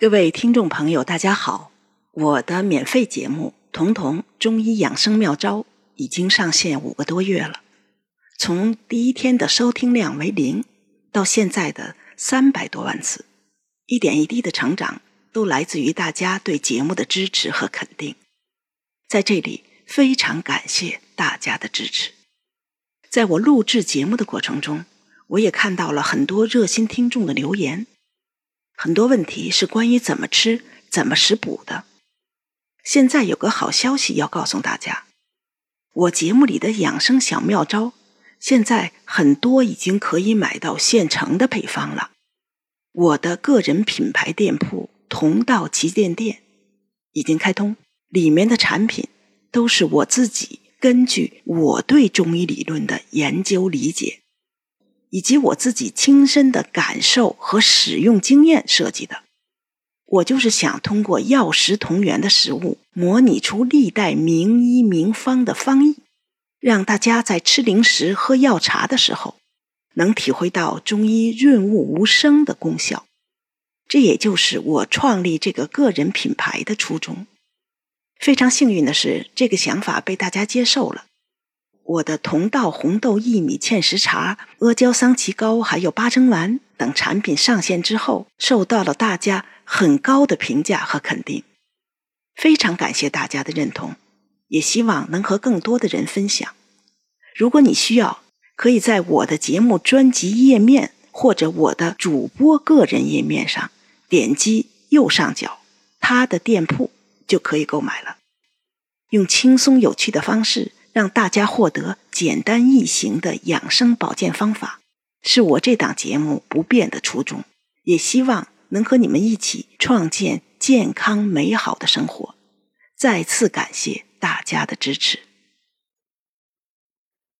各位听众朋友，大家好！我的免费节目《彤彤中医养生妙招》已经上线五个多月了，从第一天的收听量为零，到现在的三百多万次，一点一滴的成长，都来自于大家对节目的支持和肯定。在这里，非常感谢大家的支持。在我录制节目的过程中，我也看到了很多热心听众的留言。很多问题是关于怎么吃、怎么食补的。现在有个好消息要告诉大家，我节目里的养生小妙招，现在很多已经可以买到现成的配方了。我的个人品牌店铺“同道旗舰店”已经开通，里面的产品都是我自己根据我对中医理论的研究理解。以及我自己亲身的感受和使用经验设计的，我就是想通过药食同源的食物，模拟出历代名医名方的方意，让大家在吃零食、喝药茶的时候，能体会到中医润物无声的功效。这也就是我创立这个个人品牌的初衷。非常幸运的是，这个想法被大家接受了。我的同道红豆薏米芡实茶、阿胶桑葪膏，还有八珍丸等产品上线之后，受到了大家很高的评价和肯定，非常感谢大家的认同，也希望能和更多的人分享。如果你需要，可以在我的节目专辑页面或者我的主播个人页面上点击右上角他的店铺，就可以购买了。用轻松有趣的方式。让大家获得简单易行的养生保健方法，是我这档节目不变的初衷。也希望能和你们一起创建健康美好的生活。再次感谢大家的支持。